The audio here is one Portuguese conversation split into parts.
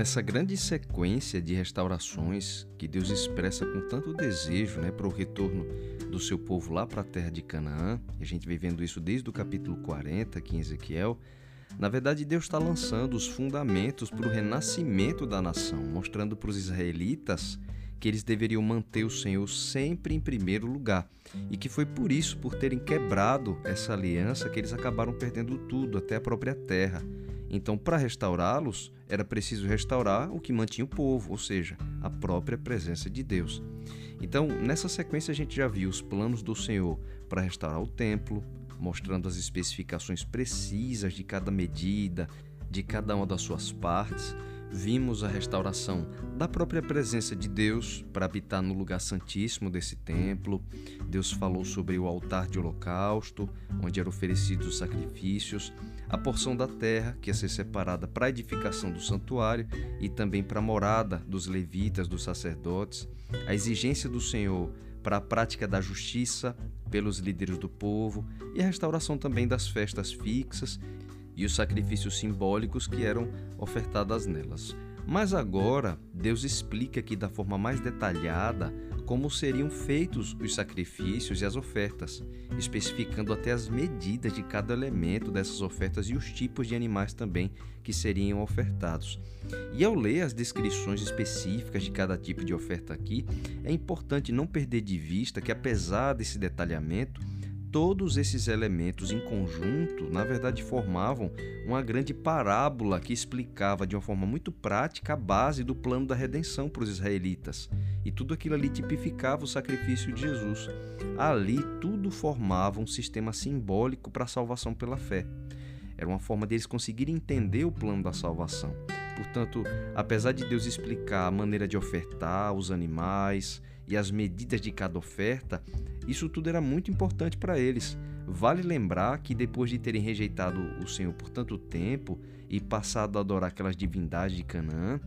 Nessa grande sequência de restaurações que Deus expressa com tanto desejo né, para o retorno do seu povo lá para a terra de Canaã, e a gente vem vendo isso desde o capítulo 40 aqui em Ezequiel, na verdade Deus está lançando os fundamentos para o renascimento da nação, mostrando para os israelitas que eles deveriam manter o Senhor sempre em primeiro lugar. E que foi por isso, por terem quebrado essa aliança, que eles acabaram perdendo tudo, até a própria terra. Então, para restaurá-los, era preciso restaurar o que mantinha o povo, ou seja, a própria presença de Deus. Então, nessa sequência, a gente já viu os planos do Senhor para restaurar o templo, mostrando as especificações precisas de cada medida, de cada uma das suas partes vimos a restauração da própria presença de Deus para habitar no lugar santíssimo desse templo. Deus falou sobre o altar de holocausto, onde eram oferecidos os sacrifícios, a porção da terra que ia ser separada para a edificação do santuário e também para a morada dos levitas, dos sacerdotes, a exigência do Senhor para a prática da justiça pelos líderes do povo e a restauração também das festas fixas e os sacrifícios simbólicos que eram ofertados nelas. Mas agora, Deus explica aqui da forma mais detalhada como seriam feitos os sacrifícios e as ofertas, especificando até as medidas de cada elemento dessas ofertas e os tipos de animais também que seriam ofertados. E ao ler as descrições específicas de cada tipo de oferta aqui, é importante não perder de vista que, apesar desse detalhamento, Todos esses elementos em conjunto, na verdade, formavam uma grande parábola que explicava de uma forma muito prática a base do plano da redenção para os israelitas. E tudo aquilo ali tipificava o sacrifício de Jesus. Ali, tudo formava um sistema simbólico para a salvação pela fé. Era uma forma deles conseguirem entender o plano da salvação. Portanto, apesar de Deus explicar a maneira de ofertar os animais e as medidas de cada oferta, isso tudo era muito importante para eles. Vale lembrar que depois de terem rejeitado o Senhor por tanto tempo e passado a adorar aquelas divindades de Canaã,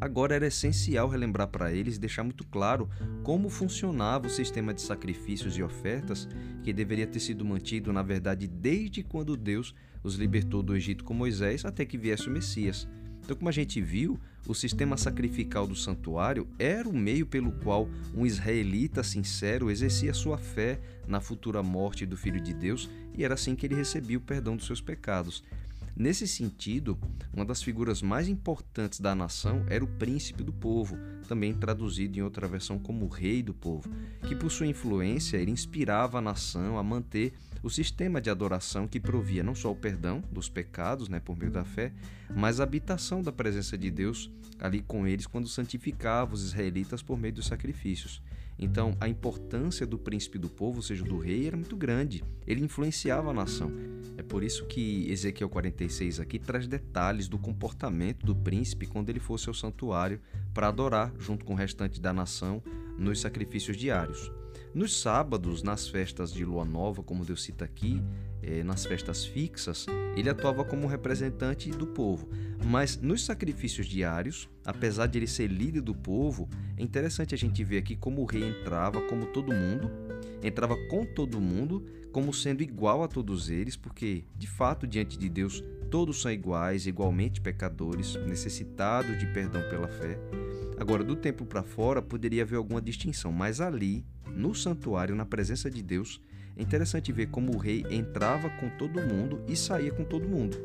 agora era essencial relembrar para eles e deixar muito claro como funcionava o sistema de sacrifícios e ofertas que deveria ter sido mantido, na verdade, desde quando Deus os libertou do Egito com Moisés até que viesse o Messias. Então, como a gente viu, o sistema sacrificial do santuário era o meio pelo qual um israelita sincero exercia sua fé na futura morte do Filho de Deus e era assim que ele recebia o perdão dos seus pecados. Nesse sentido, uma das figuras mais importantes da nação era o príncipe do povo, também traduzido em outra versão como rei do povo, que por sua influência ele inspirava a nação a manter o sistema de adoração que provia não só o perdão dos pecados, né, por meio da fé, mas a habitação da presença de Deus ali com eles quando santificava os israelitas por meio dos sacrifícios. Então, a importância do príncipe do povo, ou seja, do rei, era muito grande. Ele influenciava a nação. É por isso que Ezequiel 46 aqui traz detalhes do comportamento do príncipe quando ele fosse ao santuário para adorar junto com o restante da nação nos sacrifícios diários. Nos sábados, nas festas de lua nova, como Deus cita aqui, é, nas festas fixas, ele atuava como representante do povo. Mas nos sacrifícios diários, apesar de ele ser líder do povo, é interessante a gente ver aqui como o rei entrava como todo mundo, entrava com todo mundo, como sendo igual a todos eles, porque de fato, diante de Deus, todos são iguais, igualmente pecadores, necessitados de perdão pela fé. Agora, do templo para fora poderia haver alguma distinção, mas ali, no santuário, na presença de Deus, é interessante ver como o rei entrava com todo mundo e saía com todo mundo.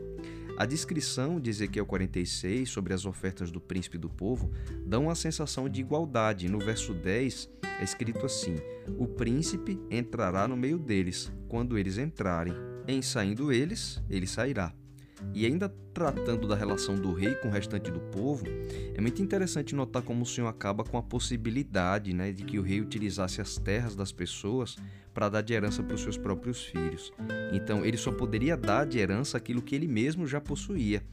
A descrição de Ezequiel 46 sobre as ofertas do príncipe do povo dá uma sensação de igualdade. No verso 10 é escrito assim: O príncipe entrará no meio deles, quando eles entrarem. Em saindo eles, ele sairá. E ainda tratando da relação do rei com o restante do povo, é muito interessante notar como o Senhor acaba com a possibilidade né, de que o rei utilizasse as terras das pessoas para dar de herança para os seus próprios filhos. Então, ele só poderia dar de herança aquilo que ele mesmo já possuía.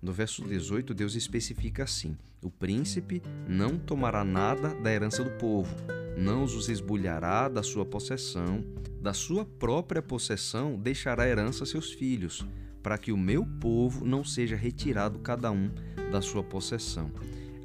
No verso 18, Deus especifica assim: O príncipe não tomará nada da herança do povo, não os esbulhará da sua possessão, da sua própria possessão deixará herança a seus filhos para que o meu povo não seja retirado cada um da sua possessão.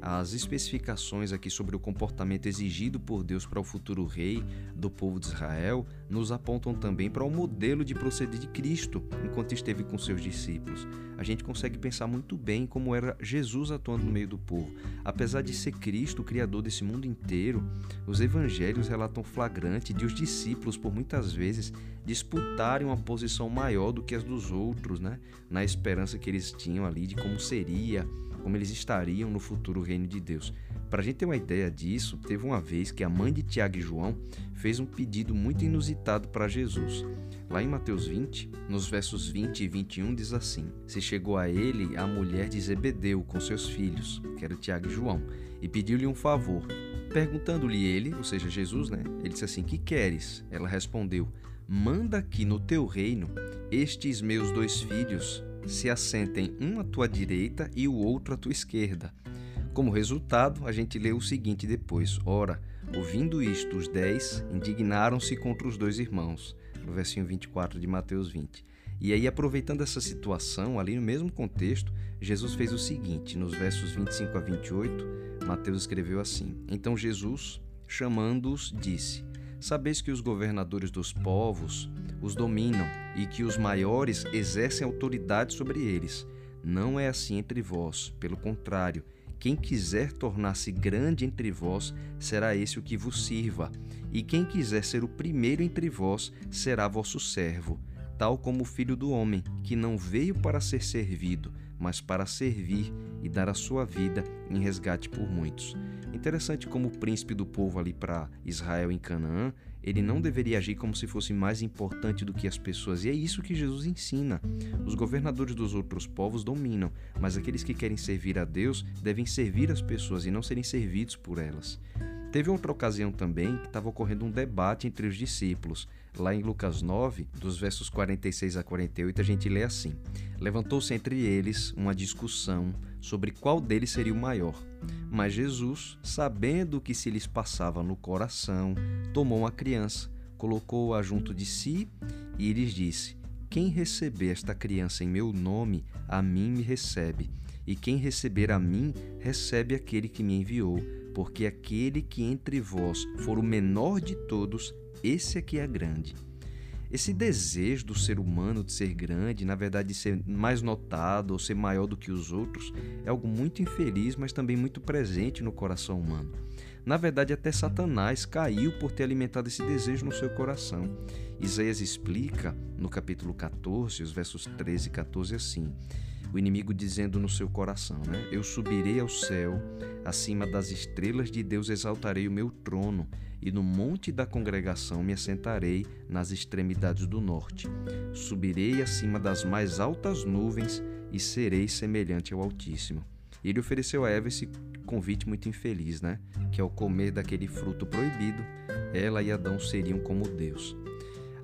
As especificações aqui sobre o comportamento exigido por Deus para o futuro rei do povo de Israel nos apontam também para o modelo de proceder de Cristo enquanto esteve com seus discípulos. A gente consegue pensar muito bem como era Jesus atuando no meio do povo. Apesar de ser Cristo o criador desse mundo inteiro, os evangelhos relatam flagrante de os discípulos por muitas vezes disputarem uma posição maior do que as dos outros, né? Na esperança que eles tinham ali de como seria como eles estariam no futuro reino de Deus. Para a gente ter uma ideia disso, teve uma vez que a mãe de Tiago e João fez um pedido muito inusitado para Jesus. Lá em Mateus 20, nos versos 20 e 21, diz assim: Se chegou a ele a mulher de Zebedeu com seus filhos, que era Tiago e João, e pediu-lhe um favor. Perguntando-lhe ele, ou seja, Jesus, né? Ele disse assim: Que queres? Ela respondeu: Manda aqui no teu reino estes meus dois filhos se assentem um à tua direita e o outro à tua esquerda. Como resultado, a gente lê o seguinte depois: Ora, ouvindo isto, os dez indignaram-se contra os dois irmãos. No versinho 24 de Mateus 20. E aí, aproveitando essa situação, ali no mesmo contexto, Jesus fez o seguinte: nos versos 25 a 28, Mateus escreveu assim: Então Jesus, chamando-os, disse: Sabeis que os governadores dos povos os dominam e que os maiores exercem autoridade sobre eles. Não é assim entre vós, pelo contrário, quem quiser tornar-se grande entre vós, será esse o que vos sirva, e quem quiser ser o primeiro entre vós, será vosso servo, tal como o filho do homem, que não veio para ser servido, mas para servir e dar a sua vida em resgate por muitos. Interessante como o príncipe do povo ali para Israel em Canaã, ele não deveria agir como se fosse mais importante do que as pessoas. E é isso que Jesus ensina. Os governadores dos outros povos dominam, mas aqueles que querem servir a Deus devem servir as pessoas e não serem servidos por elas. Teve outra ocasião também que estava ocorrendo um debate entre os discípulos. Lá em Lucas 9, dos versos 46 a 48, a gente lê assim: Levantou-se entre eles uma discussão sobre qual deles seria o maior. Mas Jesus, sabendo o que se lhes passava no coração, tomou uma criança, colocou-a junto de si e lhes disse: Quem receber esta criança em meu nome, a mim me recebe, e quem receber a mim, recebe aquele que me enviou porque aquele que entre vós for o menor de todos, esse aqui é grande. Esse desejo do ser humano de ser grande, na verdade de ser mais notado ou ser maior do que os outros, é algo muito infeliz, mas também muito presente no coração humano. Na verdade, até Satanás caiu por ter alimentado esse desejo no seu coração. Isaías explica no capítulo 14, os versos 13 e 14 assim: o inimigo dizendo no seu coração, né? Eu subirei ao céu, acima das estrelas de Deus exaltarei o meu trono, e no monte da congregação me assentarei nas extremidades do norte. Subirei acima das mais altas nuvens e serei semelhante ao Altíssimo. Ele ofereceu a Eva esse convite muito infeliz, né? Que ao comer daquele fruto proibido, ela e Adão seriam como Deus.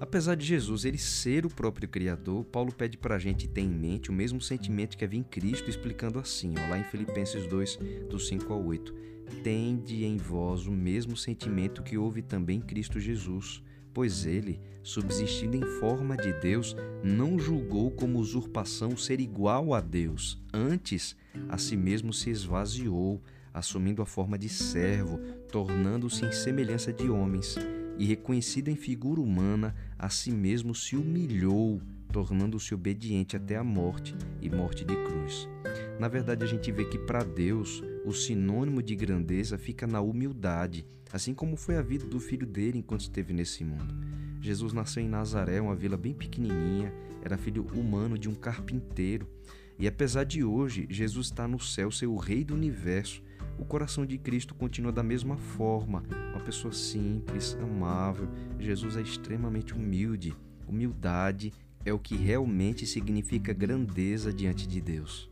Apesar de Jesus ele ser o próprio Criador, Paulo pede para a gente ter em mente o mesmo sentimento que havia em Cristo, explicando assim, ó, lá em Filipenses 2, do 5 ao 8. Tende em vós o mesmo sentimento que houve também em Cristo Jesus, pois ele, subsistindo em forma de Deus, não julgou como usurpação ser igual a Deus. Antes, a si mesmo se esvaziou, assumindo a forma de servo, tornando-se em semelhança de homens e reconhecido em figura humana, a si mesmo se humilhou, tornando-se obediente até a morte e morte de cruz. Na verdade, a gente vê que para Deus o sinônimo de grandeza fica na humildade, assim como foi a vida do filho dele enquanto esteve nesse mundo. Jesus nasceu em Nazaré, uma vila bem pequenininha, era filho humano de um carpinteiro. E apesar de hoje Jesus está no céu, ser o rei do universo, o coração de Cristo continua da mesma forma, uma pessoa simples, amável. Jesus é extremamente humilde. Humildade é o que realmente significa grandeza diante de Deus.